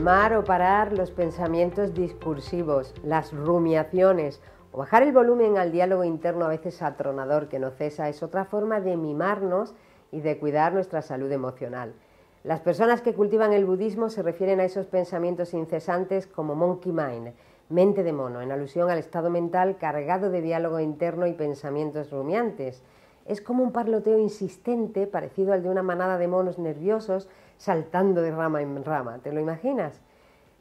calmar o parar los pensamientos discursivos, las rumiaciones o bajar el volumen al diálogo interno a veces atronador que no cesa es otra forma de mimarnos y de cuidar nuestra salud emocional. Las personas que cultivan el budismo se refieren a esos pensamientos incesantes como monkey mind, mente de mono, en alusión al estado mental cargado de diálogo interno y pensamientos rumiantes. Es como un parloteo insistente, parecido al de una manada de monos nerviosos saltando de rama en rama. ¿Te lo imaginas?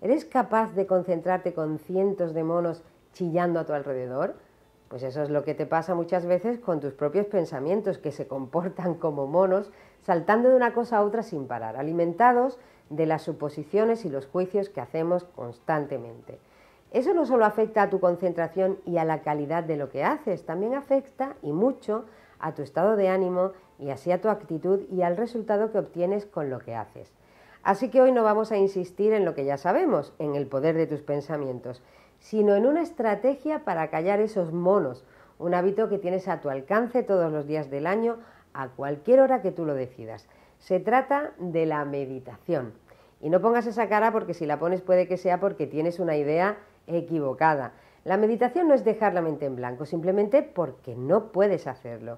¿Eres capaz de concentrarte con cientos de monos chillando a tu alrededor? Pues eso es lo que te pasa muchas veces con tus propios pensamientos, que se comportan como monos, saltando de una cosa a otra sin parar, alimentados de las suposiciones y los juicios que hacemos constantemente. Eso no solo afecta a tu concentración y a la calidad de lo que haces, también afecta y mucho a tu estado de ánimo y así a tu actitud y al resultado que obtienes con lo que haces. Así que hoy no vamos a insistir en lo que ya sabemos, en el poder de tus pensamientos, sino en una estrategia para callar esos monos, un hábito que tienes a tu alcance todos los días del año, a cualquier hora que tú lo decidas. Se trata de la meditación. Y no pongas esa cara porque si la pones puede que sea porque tienes una idea equivocada. La meditación no es dejar la mente en blanco, simplemente porque no puedes hacerlo.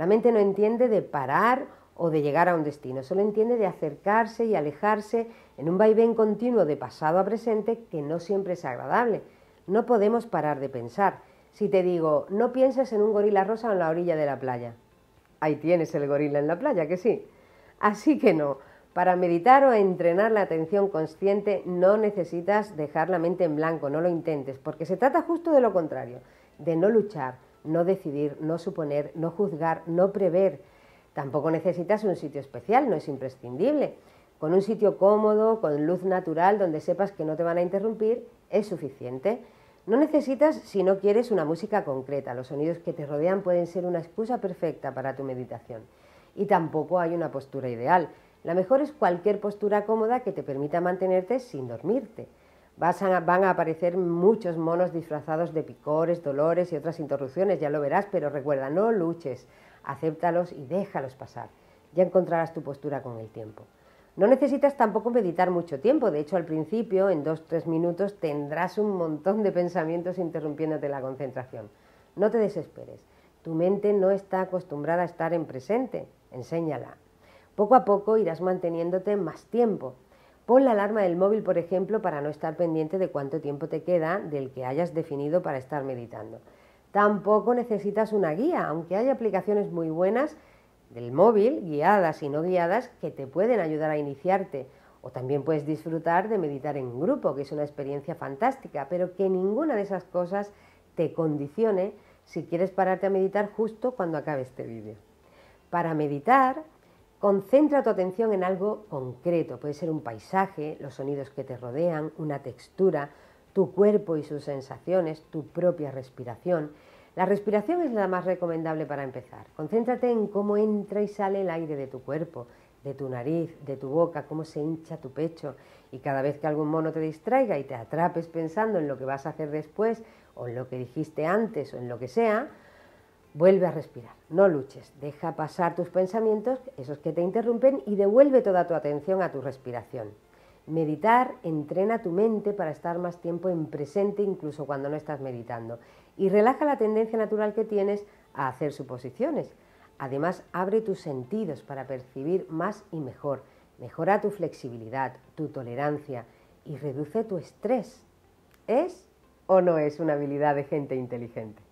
La mente no entiende de parar o de llegar a un destino, solo entiende de acercarse y alejarse en un vaivén continuo de pasado a presente que no siempre es agradable. No podemos parar de pensar. Si te digo, no pienses en un gorila rosa en la orilla de la playa. Ahí tienes el gorila en la playa, que sí. Así que no, para meditar o entrenar la atención consciente no necesitas dejar la mente en blanco, no lo intentes, porque se trata justo de lo contrario, de no luchar, no decidir, no suponer, no juzgar, no prever. Tampoco necesitas un sitio especial, no es imprescindible. Con un sitio cómodo, con luz natural, donde sepas que no te van a interrumpir, es suficiente. No necesitas, si no quieres, una música concreta. Los sonidos que te rodean pueden ser una excusa perfecta para tu meditación. Y tampoco hay una postura ideal. La mejor es cualquier postura cómoda que te permita mantenerte sin dormirte. Van a aparecer muchos monos disfrazados de picores, dolores y otras interrupciones, ya lo verás, pero recuerda, no luches, acéptalos y déjalos pasar. Ya encontrarás tu postura con el tiempo. No necesitas tampoco meditar mucho tiempo, de hecho al principio, en dos, tres minutos, tendrás un montón de pensamientos interrumpiéndote la concentración. No te desesperes, tu mente no está acostumbrada a estar en presente, enséñala. Poco a poco irás manteniéndote más tiempo. Pon la alarma del móvil, por ejemplo, para no estar pendiente de cuánto tiempo te queda del que hayas definido para estar meditando. Tampoco necesitas una guía, aunque hay aplicaciones muy buenas del móvil, guiadas y no guiadas, que te pueden ayudar a iniciarte. O también puedes disfrutar de meditar en grupo, que es una experiencia fantástica, pero que ninguna de esas cosas te condicione si quieres pararte a meditar justo cuando acabe este vídeo. Para meditar Concentra tu atención en algo concreto, puede ser un paisaje, los sonidos que te rodean, una textura, tu cuerpo y sus sensaciones, tu propia respiración. La respiración es la más recomendable para empezar. Concéntrate en cómo entra y sale el aire de tu cuerpo, de tu nariz, de tu boca, cómo se hincha tu pecho. Y cada vez que algún mono te distraiga y te atrapes pensando en lo que vas a hacer después, o en lo que dijiste antes, o en lo que sea, Vuelve a respirar, no luches, deja pasar tus pensamientos, esos que te interrumpen, y devuelve toda tu atención a tu respiración. Meditar entrena tu mente para estar más tiempo en presente incluso cuando no estás meditando y relaja la tendencia natural que tienes a hacer suposiciones. Además, abre tus sentidos para percibir más y mejor. Mejora tu flexibilidad, tu tolerancia y reduce tu estrés. ¿Es o no es una habilidad de gente inteligente?